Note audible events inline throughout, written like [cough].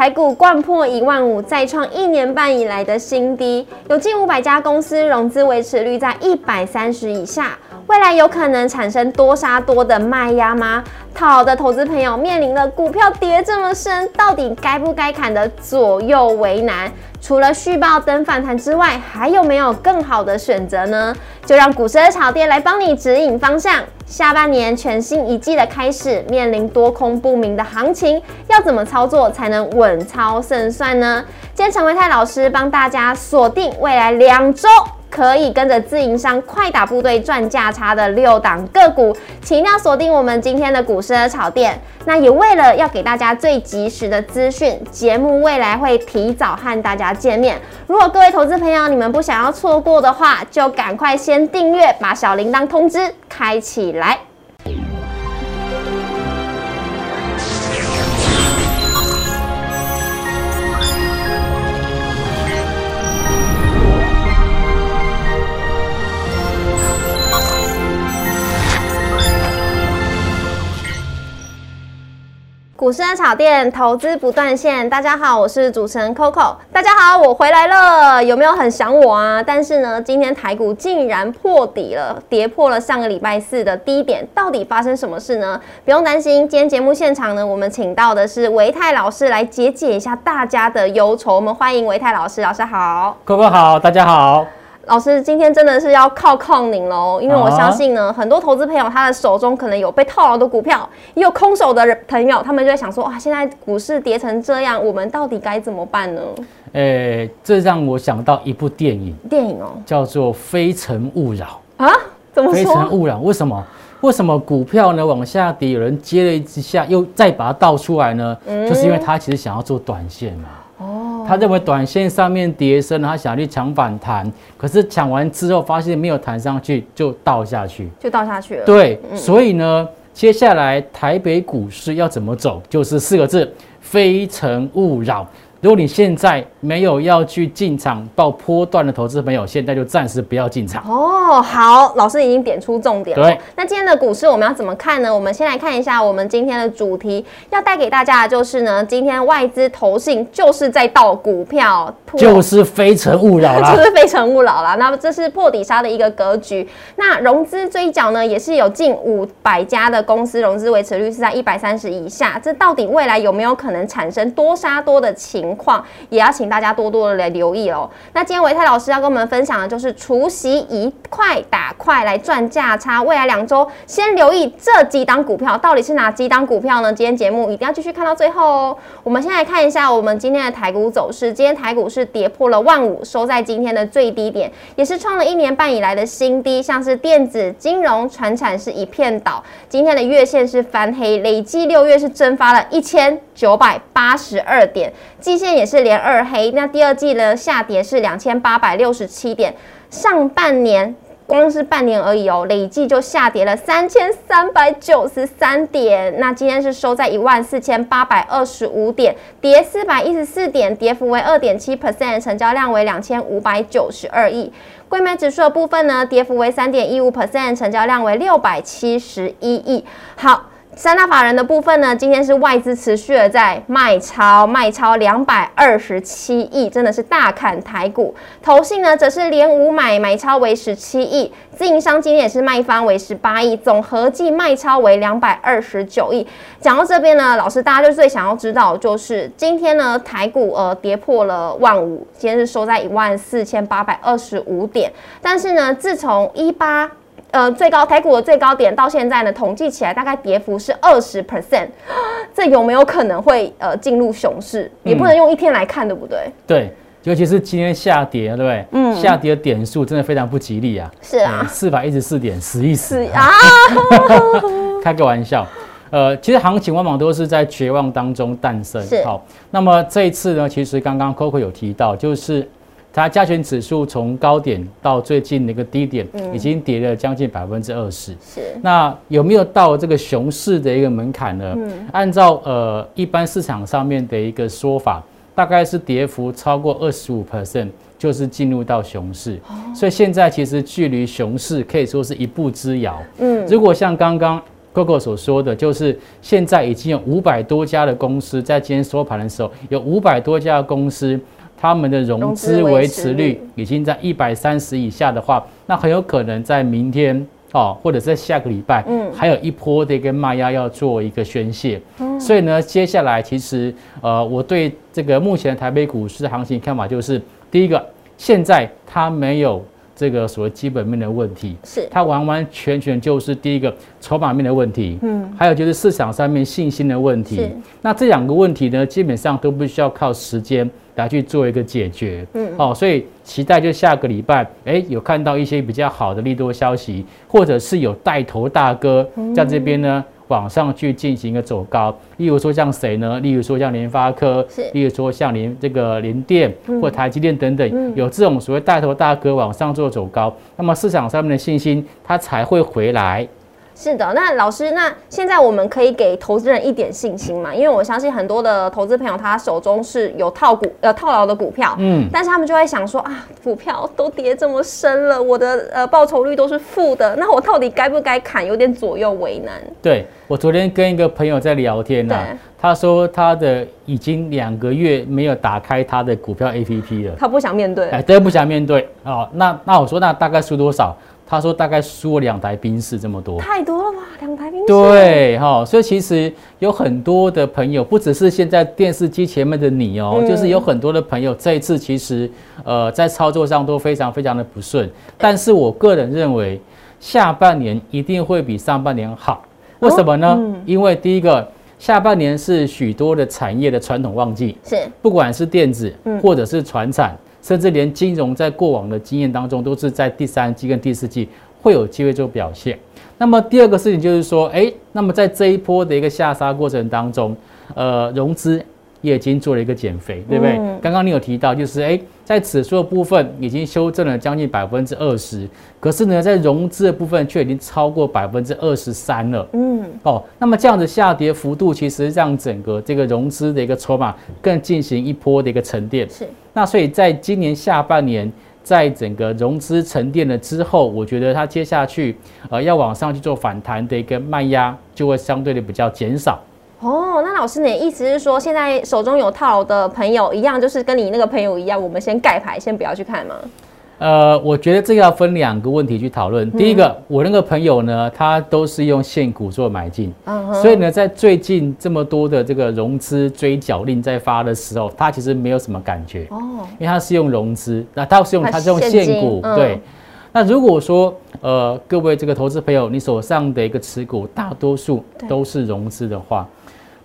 台股冠破一万五，再创一年半以来的新低，有近五百家公司融资维持率在一百三十以下，未来有可能产生多杀多的卖压吗？套的投资朋友面临了股票跌这么深，到底该不该砍的左右为难？除了续报等反弹之外，还有没有更好的选择呢？就让股市的炒店来帮你指引方向。下半年全新一季的开始，面临多空不明的行情，要怎么操作才能稳操胜算呢？今天陈维泰老师帮大家锁定未来两周。可以跟着自营商快打部队赚价差的六档个股，请一定要锁定我们今天的股市的炒店。那也为了要给大家最及时的资讯，节目未来会提早和大家见面。如果各位投资朋友你们不想要错过的话，就赶快先订阅，把小铃铛通知开起来。股市的炒店，投资不断线。大家好，我是主持人 Coco。大家好，我回来了，有没有很想我啊？但是呢，今天台股竟然破底了，跌破了上个礼拜四的低点，到底发生什么事呢？不用担心，今天节目现场呢，我们请到的是维泰老师来解解一下大家的忧愁。我们欢迎维泰老师，老师好，Coco 好，大家好。老师，今天真的是要靠靠您喽，因为我相信呢，很多投资朋友他的手中可能有被套牢的股票，也有空手的朋友，他们就在想说，哇，现在股市跌成这样，我们到底该怎么办呢？诶，这让我想到一部电影，电影哦，叫做《非诚勿扰》啊？怎么说？非诚勿扰？为什么？为什么股票呢往下跌，有人接了一下，又再把它倒出来呢？就是因为他其实想要做短线嘛。他认为短线上面跌升，他想去抢反弹，可是抢完之后发现没有弹上去，就倒下去，就倒下去了。对，所以呢，接下来台北股市要怎么走，就是四个字：非诚勿扰。如果你现在没有要去进场报波段的投资朋友，现在就暂时不要进场哦。好，老师已经点出重点了。对，那今天的股市我们要怎么看呢？我们先来看一下我们今天的主题，要带给大家的就是呢，今天外资投信就是在倒股票，就是非诚勿扰啦，[laughs] 就是非诚勿扰啦。那么这是破底杀的一个格局。那融资追缴呢，也是有近五百家的公司融资维持率是在一百三十以下。这到底未来有没有可能产生多杀多的情？情况也要请大家多多的来留意哦。那今天维泰老师要跟我们分享的就是除夕一块打块来赚价差，未来两周先留意这几档股票到底是哪几档股票呢？今天节目一定要继续看到最后哦。我们先来看一下我们今天的台股走势，今天台股是跌破了万五，收在今天的最低点，也是创了一年半以来的新低。像是电子、金融、船产是一片倒，今天的月线是翻黑，累计六月是蒸发了一千九百八十二点。季线也是连二黑，那第二季呢下跌是两千八百六十七点，上半年光是半年而已哦，累计就下跌了三千三百九十三点，那今天是收在一万四千八百二十五点，跌四百一十四点，跌幅为二点七 percent，成交量为两千五百九十二亿，柜买指数的部分呢，跌幅为三点一五 percent，成交量为六百七十一亿，好。三大法人的部分呢，今天是外资持续的在卖超，卖超两百二十七亿，真的是大砍台股。投信呢，则是连五买，买超为十七亿。自营商今天也是卖方为十八亿，总合计卖超为两百二十九亿。讲到这边呢，老师大家就最想要知道，就是今天呢台股呃跌破了万五，今天是收在一万四千八百二十五点。但是呢，自从一八呃，最高台股的最高点到现在呢，统计起来大概跌幅是二十 percent，[gasps] 这有没有可能会呃进入熊市？也不能用一天来看，对不对？对，尤其是今天下跌，对不对？嗯，下跌的点数真的非常不吉利啊！是啊，四百一十四点，死一死啊！[laughs] [laughs] 开个玩笑，呃，其实行情往往都是在绝望当中诞生。是好，那么这一次呢，其实刚刚 Coco 有提到，就是。它加权指数从高点到最近的一个低点，已经跌了将近百分之二十。是，那有没有到这个熊市的一个门槛呢？嗯，按照呃一般市场上面的一个说法，大概是跌幅超过二十五 percent，就是进入到熊市。所以现在其实距离熊市可以说是一步之遥。嗯，如果像刚刚 Coco 所说的，就是现在已经有五百多家的公司在今天收盘的时候，有五百多家公司，他们的融资维持率已经在一百三十以下的话，那很有可能在明天哦，或者在下个礼拜，嗯，还有一波的一个卖压要做一个宣泄。所以呢，接下来其实呃，我对这个目前台北股市行情看法就是，第一个，现在它没有。这个所谓基本面的问题，是。它完完全全就是第一个筹码面的问题，嗯，还有就是市场上面信心的问题。那这两个问题呢，基本上都不需要靠时间来去做一个解决，嗯，哦，所以期待就下个礼拜，哎，有看到一些比较好的利多消息，或者是有带头大哥在这边呢。往上去进行一个走高，例如说像谁呢？例如说像联发科，例如说像联这个联电或台积电等等，有这种所谓带头大哥往上做走高，那么市场上面的信心它才会回来。是的，那老师，那现在我们可以给投资人一点信心嘛？因为我相信很多的投资朋友他手中是有套股呃套牢的股票，嗯，但是他们就会想说啊，股票都跌这么深了，我的呃报酬率都是负的，那我到底该不该砍？有点左右为难。对我昨天跟一个朋友在聊天呢，他说他的已经两个月没有打开他的股票 A P P 了，他不想面对，哎，对，不想面对哦。那那我说那大概输多少？他说大概输了两台宾士这么多，太多了吧？两台宾士。对哈，所以其实有很多的朋友，不只是现在电视机前面的你哦，就是有很多的朋友这一次其实呃在操作上都非常非常的不顺。但是我个人认为下半年一定会比上半年好，为什么呢？因为第一个下半年是许多的产业的传统旺季，是不管是电子或者是船产。甚至连金融在过往的经验当中，都是在第三季跟第四季会有机会做表现。那么第二个事情就是说，哎，那么在这一波的一个下杀过程当中，呃，融资。也已经做了一个减肥，对不对？刚刚你有提到，就是哎，在指数的部分已经修正了将近百分之二十，可是呢，在融资的部分却已经超过百分之二十三了。嗯，哦，那么这样子下跌幅度，其实让整个这个融资的一个筹码更进行一波的一个沉淀。是，那所以在今年下半年，在整个融资沉淀了之后，我觉得它接下去呃要往上去做反弹的一个卖压，就会相对的比较减少。哦，那老师，你的意思是说，现在手中有套的朋友一样，就是跟你那个朋友一样，我们先盖牌，先不要去看吗？呃，我觉得这个要分两个问题去讨论。第一个，我那个朋友呢，他都是用现股做买进，所以呢，在最近这么多的这个融资追缴令在发的时候，他其实没有什么感觉哦，因为他是用融资，那他是用他是用现股，对。那如果说呃，各位这个投资朋友，你手上的一个持股大多数都是融资的话，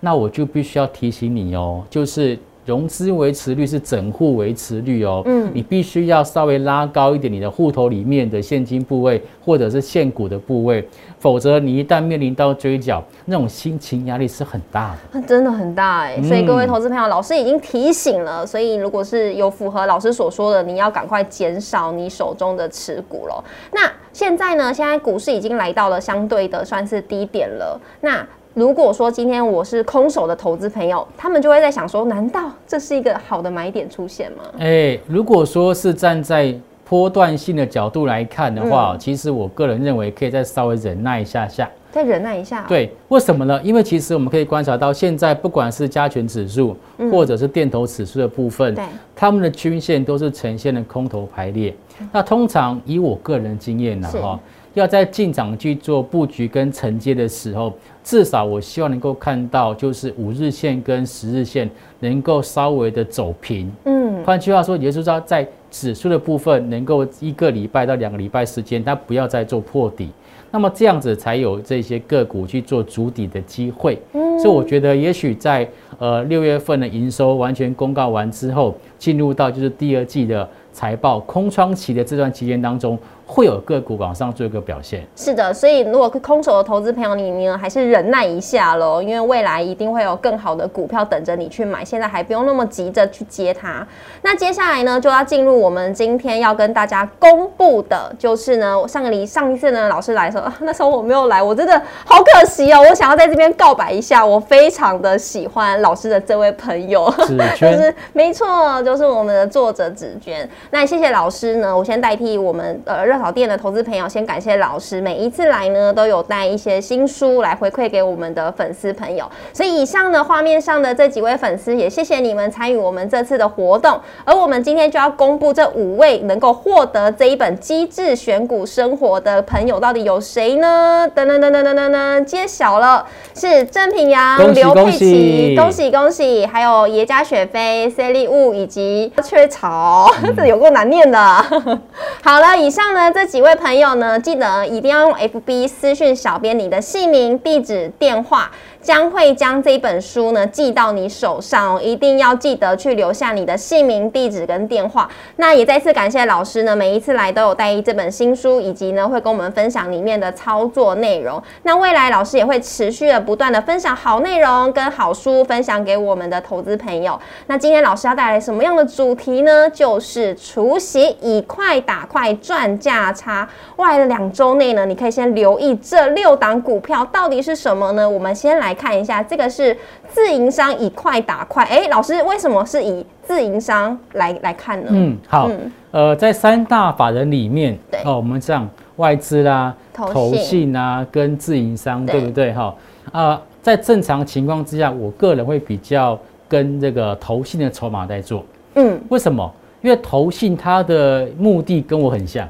那我就必须要提醒你哦，就是融资维持率是整户维持率哦，嗯，你必须要稍微拉高一点你的户头里面的现金部位或者是现股的部位，否则你一旦面临到追缴，那种心情压力是很大的，那真的很大哎。所以各位投资朋友，老师已经提醒了，所以如果是有符合老师所说的，你要赶快减少你手中的持股了。那现在呢，现在股市已经来到了相对的算是低点了，那。如果说今天我是空手的投资朋友，他们就会在想说：难道这是一个好的买点出现吗？哎，如果说是站在波段性的角度来看的话，其实我个人认为可以再稍微忍耐一下下，再忍耐一下。对，为什么呢？因为其实我们可以观察到，现在不管是加权指数或者是电投指数的部分，对，他们的均线都是呈现了空头排列。那通常以我个人经验呢，哈，要在进场去做布局跟承接的时候。至少我希望能够看到，就是五日线跟十日线能够稍微的走平。嗯，换句话说，也就是说，在指数的部分，能够一个礼拜到两个礼拜时间，它不要再做破底，那么这样子才有这些个股去做主底的机会。嗯，所以我觉得，也许在呃六月份的营收完全公告完之后，进入到就是第二季的财报空窗期的这段期间当中。会有个股往上做一个表现，是的，所以如果空手的投资朋友，你呢还是忍耐一下喽，因为未来一定会有更好的股票等着你去买，现在还不用那么急着去接它。那接下来呢，就要进入我们今天要跟大家公布的，就是呢，上个礼上一次呢，老师来的时候，那时候我没有来，我真的好可惜哦，我想要在这边告白一下，我非常的喜欢老师的这位朋友，就 [laughs] 是没错，就是我们的作者紫娟。那谢谢老师呢，我先代替我们呃。热炒店的投资朋友，先感谢老师，每一次来呢都有带一些新书来回馈给我们的粉丝朋友。所以以上呢画面上的这几位粉丝，也谢谢你们参与我们这次的活动。而我们今天就要公布这五位能够获得这一本《机智选股生活》的朋友，到底有谁呢？噔噔噔噔噔噔噔，揭晓了，是郑品阳、刘佩琪，恭喜恭喜！还有耶加雪菲、C 利物以及雀巢，这有够难念的。[laughs] 好了，以上呢那这几位朋友呢，记得一定要用 FB 私讯小编你的姓名、地址、电话。将会将这本书呢寄到你手上哦，一定要记得去留下你的姓名、地址跟电话。那也再次感谢老师呢，每一次来都有带一这本新书，以及呢会跟我们分享里面的操作内容。那未来老师也会持续的不断的分享好内容跟好书，分享给我们的投资朋友。那今天老师要带来什么样的主题呢？就是除夕以快打快赚价差。未来的两周内呢，你可以先留意这六档股票到底是什么呢？我们先来。看一下，这个是自营商以快打快。哎，老师，为什么是以自营商来来看呢？嗯，好，呃，在三大法人里面，哦，我们这样外资啦、投信啊，跟自营商，对不对？哈，啊，在正常情况之下，我个人会比较跟这个投信的筹码在做。嗯，为什么？因为投信它的目的跟我很像，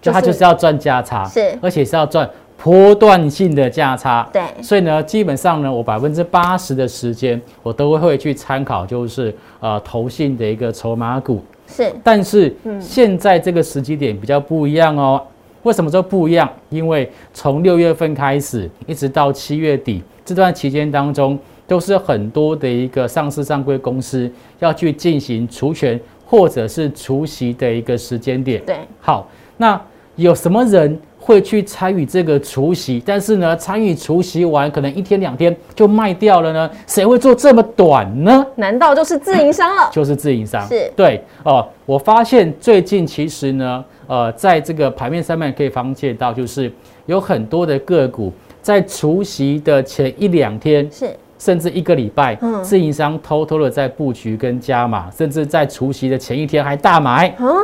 就它就是要赚价差，是，而且是要赚。波段性的价差，对，所以呢，基本上呢，我百分之八十的时间，我都会去参考，就是呃，投信的一个筹码股。是，但是现在这个时机点比较不一样哦。为什么说不一样？因为从六月份开始，一直到七月底这段期间当中，都是很多的一个上市上柜公司要去进行除权或者是除息的一个时间点。对，好，那有什么人？会去参与这个除夕，但是呢，参与除夕完可能一天两天就卖掉了呢？谁会做这么短呢？难道就是自营商了？[laughs] 就是自营商，是对哦。我发现最近其实呢，呃，在这个盘面上面可以发现到，就是有很多的个股在除夕的前一两天，是甚至一个礼拜，嗯自营商偷偷的在布局跟加码，甚至在除夕的前一天还大买。嗯，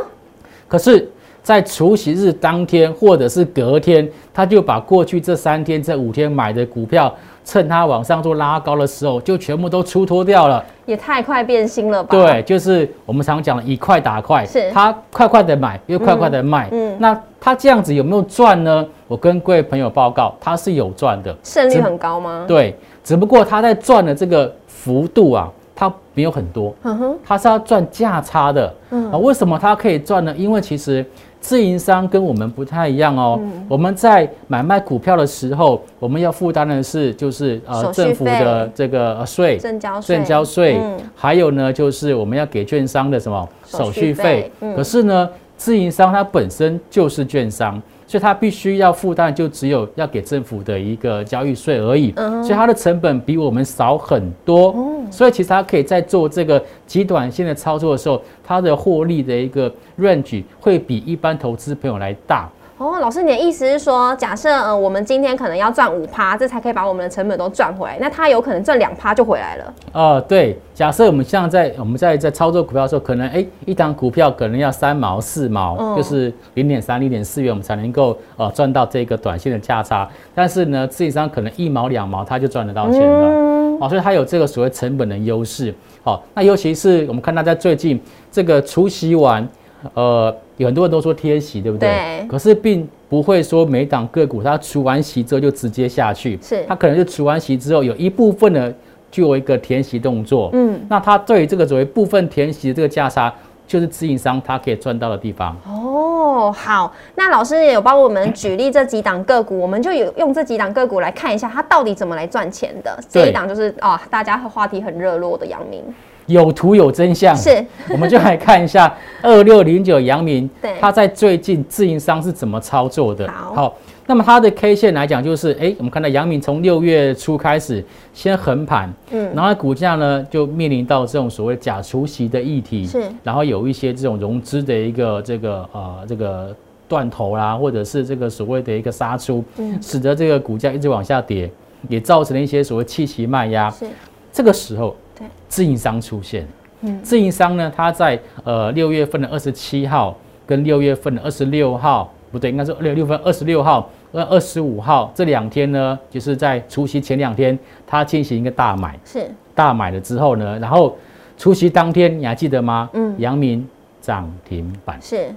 可是。在除夕日当天，或者是隔天，他就把过去这三天、这五天买的股票，趁它往上做拉高的时候，就全部都出脱掉了。也太快变心了吧？对，就是我们常讲的以快打快，是他快快的买，又快快的卖。嗯，那他这样子有没有赚呢？我跟各位朋友报告，他是有赚的，胜率很高吗？对，只不过他在赚的这个幅度啊，他没有很多。嗯哼，他是要赚价差的。嗯啊，为什么他可以赚呢？因为其实。自营商跟我们不太一样哦。我们在买卖股票的时候，我们要负担的是就是呃政府的这个税，证交税，证交税。还有呢，就是我们要给券商的什么手续费。可是呢，自营商它本身就是券商。所以它必须要负担，就只有要给政府的一个交易税而已。嗯，所以它的成本比我们少很多。所以其实它可以在做这个极短线的操作的时候，它的获利的一个 range 会比一般投资朋友来大。哦，老师，你的意思是说，假设呃，我们今天可能要赚五趴，这才可以把我们的成本都赚回来，那它有可能赚两趴就回来了。哦，对，假设我们像在我们在在操作股票的时候，可能哎，一档股票可能要三毛四毛，就是零点三零点四元，我们才能够呃赚到这个短线的价差。但是呢，自己上可能一毛两毛，它就赚得到钱了。哦，所以它有这个所谓成本的优势。好，那尤其是我们看到在最近这个除夕晚。呃，有很多人都说贴息，对不对？对。可是并不会说每档个股它除完息之后就直接下去，是。它可能就除完息之后有一部分呢就有一个填息动作，嗯。那它对于这个所谓部分填息的这个价差，就是自营商它可以赚到的地方。哦，好。那老师也有帮我们举例这几档个股，我们就有用这几档个股来看一下它到底怎么来赚钱的。这一档就是啊，大家话题很热络的阳明。有图有真相，是，我们就来看一下二六零九阳明，对，它在最近自营商是怎么操作的。好，那么它的 K 线来讲，就是哎，我们看到阳明从六月初开始先横盘，嗯，然后股价呢就面临到这种所谓假除息的议题，是，然后有一些这种融资的一个这个呃这个断头啦，或者是这个所谓的一个杀出，嗯，使得这个股价一直往下跌，也造成了一些所谓气息卖压。是，这个时候。对，自营商出现，嗯，自营商呢，他在呃六月份的二十七号跟六月份的二十六号不对，应该是六月六分二十六号、跟二十五号这两天呢，就是在除夕前两天，它进行一个大买，是。大买了之后呢，然后除夕当天你还记得吗？嗯，阳明涨停板，是。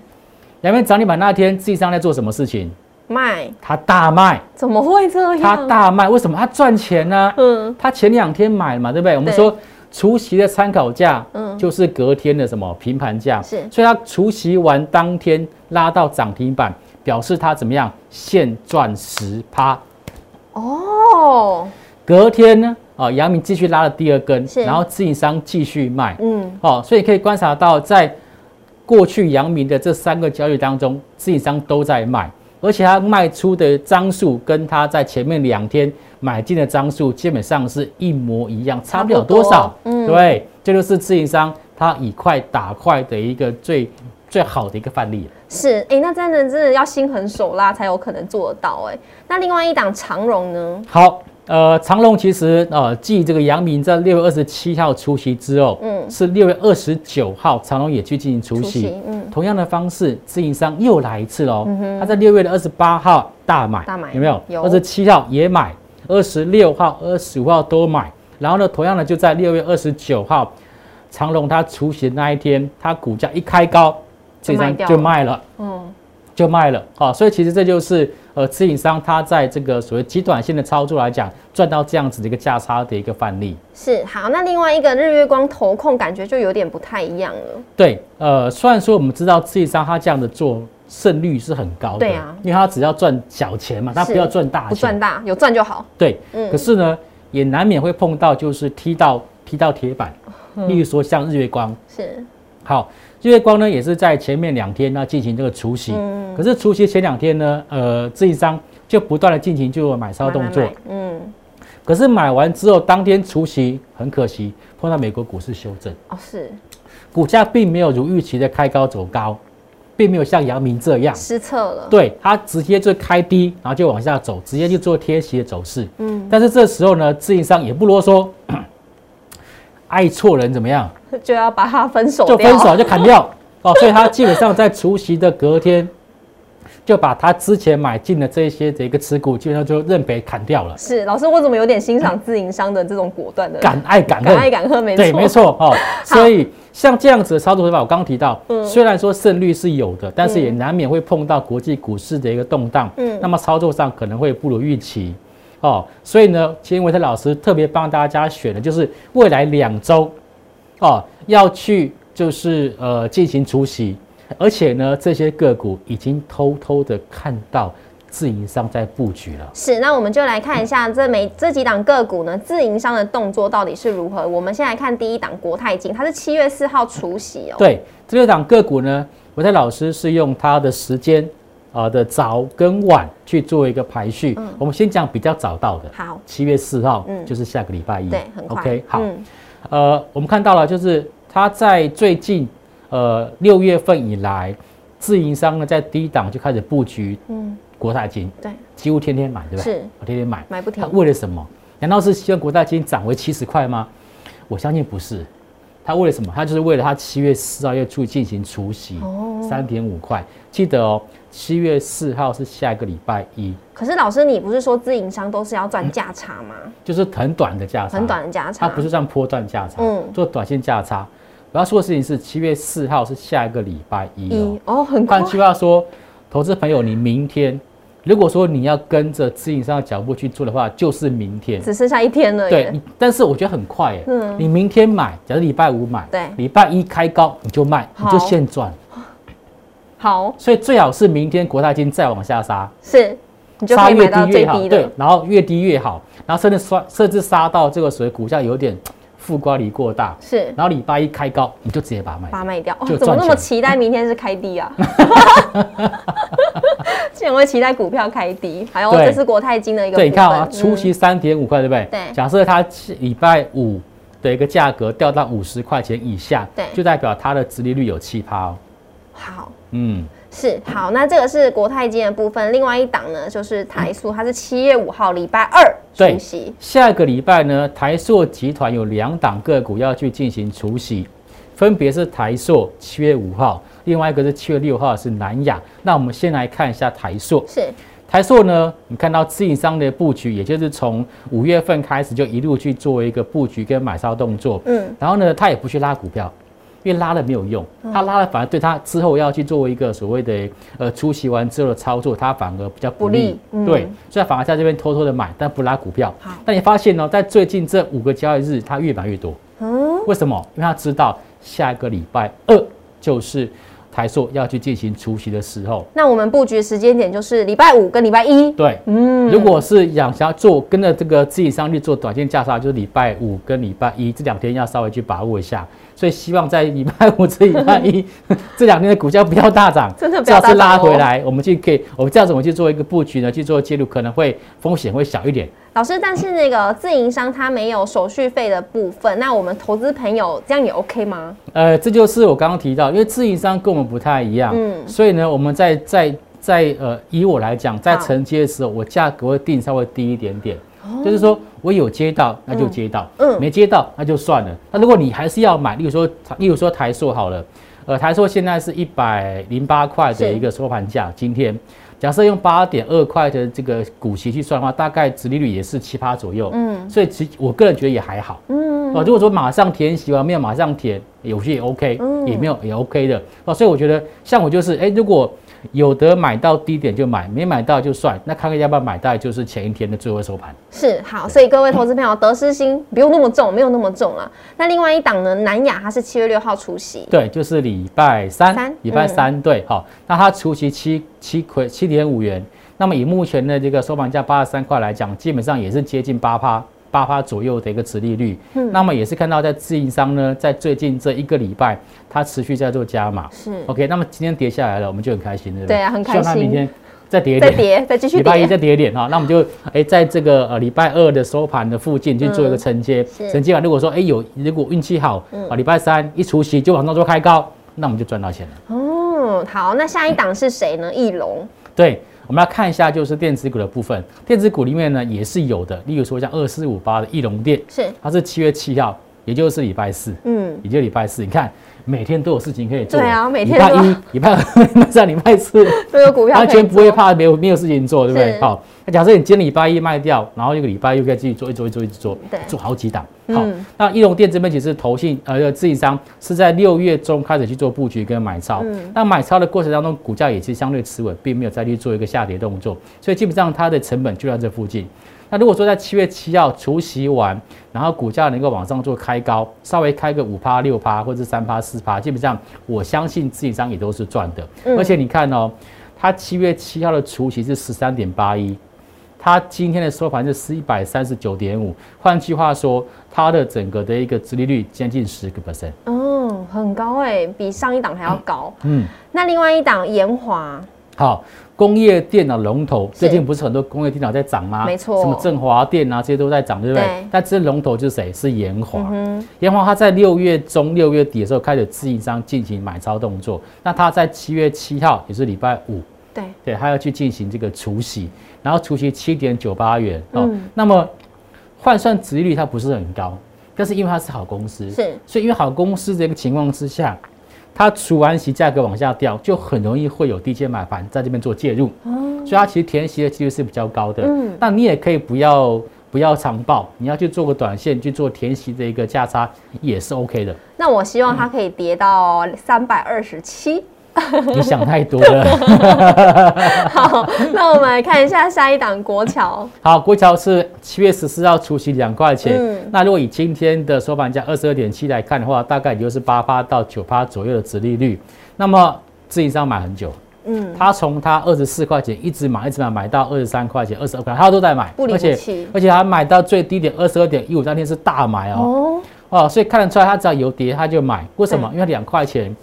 阳明涨停板那天，自营商在做什么事情？卖，他大卖，怎么会这样？他大卖，为什么？他赚钱呢？嗯，他前两天买嘛，对不对？我们说除夕的参考价，嗯，就是隔天的什么平盘价，是，所以他除夕完当天拉到涨停板。表示他怎么样？现赚十趴哦。隔天呢？啊，阳明继续拉了第二根，然后自营商继续卖。嗯，哦，所以可以观察到，在过去阳明的这三个交易当中，自营商都在卖，而且他卖出的张数跟他在前面两天买进的张数基本上是一模一样，差不了多少。嗯，对，这就是自营商他以快打快的一个最。最好的一个范例是，哎，那真的真的要心狠手辣才有可能做得到，哎，那另外一档长荣呢？好，呃，长隆其实呃，继这个阳明在六月二十七号出席之后，嗯，是六月二十九号长隆也去进行出席，嗯，同样的方式，自营商又来一次喽，他在六月的二十八号大买，大买有没有？有。二十七号也买，二十六号、二十五号都买，然后呢，同样的就在六月二十九号，长隆它除夕那一天，它股价一开高。这张就卖了，嗯，就卖了，好，所以其实这就是呃，自营商他在这个所谓极短线的操作来讲，赚到这样子的一个价差的一个范例。是好，那另外一个日月光投控感觉就有点不太一样了。对，呃，虽然说我们知道自营商他这样的做胜率是很高的，对啊，因为他只要赚小钱嘛，他不要赚大钱，不赚大，有赚就好。对，嗯，可是呢，也难免会碰到就是踢到踢到铁板，例如说像日月光是好。日月光呢，也是在前面两天呢进行这个除息，可是除息前两天呢，呃，这一张就不断的进行就买超动作，嗯，可是买完之后当天除息，很可惜碰到美国股市修正，哦是，股价并没有如预期的开高走高，并没有像阳明这样。失策了，对，它直接就开低，然后就往下走，直接就做贴息的走势，嗯，但是这时候呢，自营商也不啰嗦。爱错人怎么样？[laughs] 就要把他分手，就分手就砍掉 [laughs] 哦。所以他基本上在除夕的隔天，就把他之前买进的这些的一个持股，基本上就认赔砍掉了。是老师，我怎么有点欣赏自营商的这种果断的？敢爱敢恨，敢爱敢恨，没错，对，没错哦。[laughs] 所以像这样子的操作手法，我刚刚提到，虽然说胜率是有的，但是也难免会碰到国际股市的一个动荡，嗯，那么操作上可能会不如预期。哦，所以呢，今天维特老师特别帮大家选的就是未来两周，哦，要去就是呃进行除息，而且呢，这些个股已经偷偷的看到自营商在布局了。是，那我们就来看一下这每这几档个股呢，自营商的动作到底是如何。我们先来看第一档国泰金，它是七月四号除息哦。对，这六档个股呢，维特老师是用他的时间。啊的早跟晚去做一个排序，我们先讲比较早到的。好，七月四号，嗯，就是下个礼拜一。对，很快。OK，好。呃，我们看到了，就是它在最近呃六月份以来，自营商呢在低档就开始布局，嗯，国泰金，对，几乎天天买，对吧？是，我天天买，买不停。他为了什么？难道是希望国泰金涨回七十块吗？我相信不是。他为了什么？他就是为了他七月四号要去进行除息，三点五块。记得哦，七月四号是下一个礼拜一。可是老师，你不是说自营商都是要赚价差吗？就是很短的价差，很短的价差，它不是算波段价差，嗯，做短线价差。我要说的事情是，七月四号是下一个礼拜一哦，哦，很快。换句话说，投资朋友，你明天。如果说你要跟着自营商的脚步去做的话，就是明天，只剩下一天了。对，但是我觉得很快哎。嗯。你明天买，假如礼拜五买，对，礼拜一开高你就卖，你就现赚。好。所以最好是明天国泰金再往下杀。是你就。杀越低越好。对，然后越低越好，然后甚至杀，甚至杀到这个所谓股价有点。负瓜离过大是，然后礼拜一开高，你就直接把它卖，把它卖掉。怎么那么期待明天是开低啊？竟然会期待股票开低，还有这是国泰金的一个。对，你看啊，初期三点五块，对不对？对。假设它礼拜五的一个价格掉到五十块钱以下，对，就代表它的殖利率有七趴哦。好，嗯。是好，那这个是国泰金的部分。另外一档呢，就是台塑，它是七月五号礼拜二除息。下个礼拜呢，台塑集团有两档个股要去进行除息。分别是台塑七月五号，另外一个是七月六号是南亚。那我们先来看一下台塑。是台塑呢，你看到自营商的布局，也就是从五月份开始就一路去做一个布局跟买超动作。嗯，然后呢，他也不去拉股票，因为拉了没有用，他拉了反而对他之后要去做一个所谓的呃出席完之后的操作，他反而比较不利。不利嗯对，所以他反而在这边偷偷的买，但不拉股票好。但你发现呢，在最近这五个交易日，他越买越多。嗯，为什么？因为他知道下一个礼拜二就是台塑要去进行除息的时候。那我们布局时间点就是礼拜五跟礼拜一。对，嗯，如果是想想要做跟着这个自己商去做短线价差，就是礼拜五跟礼拜一这两天要稍微去把握一下。所以希望在礼拜五、至礼拜一 [laughs] 这两天的股价不要大涨，真的不要大涨哦拉回来，我们去可以，我们这样子我们去做一个布局呢，去做介入，可能会风险会小一点。老师，但是那个自营商他没有手续费的部分，那我们投资朋友这样也 OK 吗？呃，这就是我刚刚提到，因为自营商跟我们不太一样，嗯所以呢，我们在在在呃，以我来讲，在承接的时候，我价格会定稍微低一点点，就是说我有接到那就接到，哦嗯没接到那就算了。那如果你还是要买，例如说，例如说台塑好了，呃，台塑现在是一百零八块的一个收盘价，今天。假设用八点二块的这个股息去算的话，大概殖利率也是七八左右，嗯所以其实我个人觉得也还好。嗯，哦，如果说马上填息完没有马上填，有些也 OK，、嗯也没有也 OK 的哦，所以我觉得像我就是，哎，如果有的买到低点就买，没买到就算，那看看要不要买到，就是前一天的最后收盘。是好，所以各位投资朋友得失心不用那么重，没有那么重了。那另外一档呢，南亚它是七月六号除夕，对，就是礼拜三，三礼拜嗯三，对，好，那它除夕七七块七点五元，那么以目前的这个收盘价八十三块来讲，基本上也是接近八趴。八趴左右的一个殖利率，嗯。那么也是看到在自营商呢，在最近这一个礼拜，它持续在做加码。是。OK，那么今天跌下来了，我们就很开心，对不对？对啊很开心。希望它明天再跌一点，再跌，再继续跌。礼拜一再跌，一点哈，那我们就哎在这个呃礼拜二的收盘的附近去做一个承接，是。承接完如果说哎有如果运气好啊，礼拜三一除息就往上做开高，那我们就赚到钱了。哦，好，那下一档是谁呢？翼龙，对，我们来看一下就是电子股的部分，电子股里面呢也是有的，例如说像二四五八的翼龙电，是，它是七月七号，也就是礼拜四，嗯，也就是礼拜四，你看每天都有事情可以做，对啊每天礼拜一、[laughs] 礼拜二、礼拜三、礼拜四。都有股票完全不会，怕没有没有事情做，对不对？好，那假设你今天礼拜一卖掉，然后一个礼拜又可以继续做，一做，一做，一直做对，做好几档。好嗯，那易龙店这边其实投信呃自营商是在六月中开始去做布局跟买超，嗯那买超的过程当中，股价也是相对持稳，并没有再去做一个下跌动作，所以基本上它的成本就在这附近。那如果说在七月七号除夕完，然后股价能够往上做开高，稍微开个五趴、六趴或者三趴、四趴，基本上我相信自营商也都是赚的。嗯而且你看哦，它七月七号的除夕是十三点八一，它今天的收盘是一百三十九点五，换句话说，它的整个的一个殖利率接近十个 percent。嗯，很高哎，比上一档还要高。嗯，那另外一档延华，好，工业电脑龙头最近不是很多工业电脑在涨吗？没错什么振华电啊这些都在涨，对不对？对但这龙头是谁？是延华。嗯延华它在六月中、六月底的时候开始自营商进行买超动作，那它在七月七号也是礼拜五，对，对，它要去进行这个除息，然后除息七点九八元哦。嗯那么换算值率它不是很高，但是因为它是好公司，是所以因为好公司这个情况之下，它除完息价格往下掉，就很容易会有低阶买盘在这边做介入，所以它其实填息的几率是比较高的。嗯那你也可以不要不要长报，你要去做个短线去做填息的一个价差也是 OK 的。那我希望它可以跌到三百二十七。[laughs] 你想太多了。[laughs] 好，那我们来看一下下一档国桥，好，国桥是七月十四号除息两块钱。嗯那如果以今天的收盘价二十二点七来看的话，大概也就是八趴到九趴左右的殖利率。那么自营商买很久，嗯，他从他二十四块钱一直买，一直买，买到二十三块钱、二十二块，他都在买，不离而且而且他买到最低点二十二点一五，当天是大买哦。哦，哦，所以看得出来，他只要有跌他就买。为什么？对因为两块钱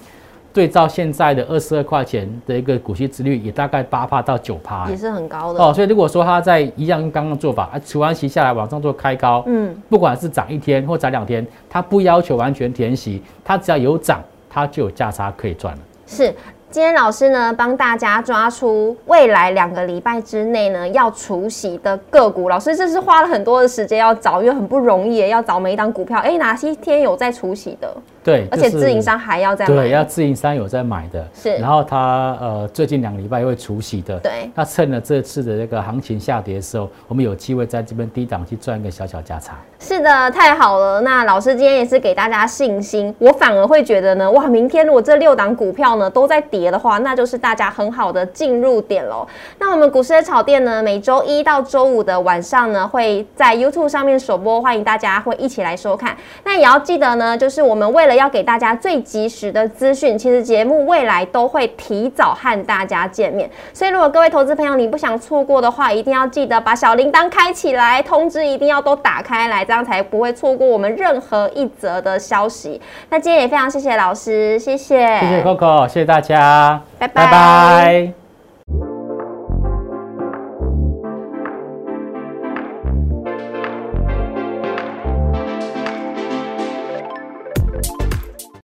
对照现在的二十二块钱的一个股息值率，也大概八帕到九趴。也是很高的。哦，所以如果说他在一样跟刚刚做法，啊，除完息下来往上做开高，嗯，不管是涨一天或涨两天，他不要求完全填息，他只要有涨，他就有价差可以赚了。是。今天老师呢帮大家抓出未来两个礼拜之内呢要除息的个股。老师这是花了很多的时间要找，因为很不容易，要找每一档股票。哎，哪些天有在除息的？对，而且自营商还要在对，要自营商有在买的。是，然后他呃最近两个礼拜会除息的。对，那趁了这次的这个行情下跌的时候，我们有机会在这边低档去赚一个小小价差。是的，太好了。那老师今天也是给大家信心，我反而会觉得呢，哇，明天如果这六档股票呢都在跌的话，那就是大家很好的进入点喽。那我们股市的炒店呢，每周一到周五的晚上呢会在 YouTube 上面首播，欢迎大家会一起来收看。那也要记得呢，就是我们为了要给大家最及时的资讯，其实节目未来都会提早和大家见面。所以如果各位投资朋友你不想错过的话，一定要记得把小铃铛开起来，通知一定要都打开来，这样才不会错过我们任何一则的消息。那今天也非常谢谢老师，谢谢，谢谢 Coco，谢谢大家，拜拜。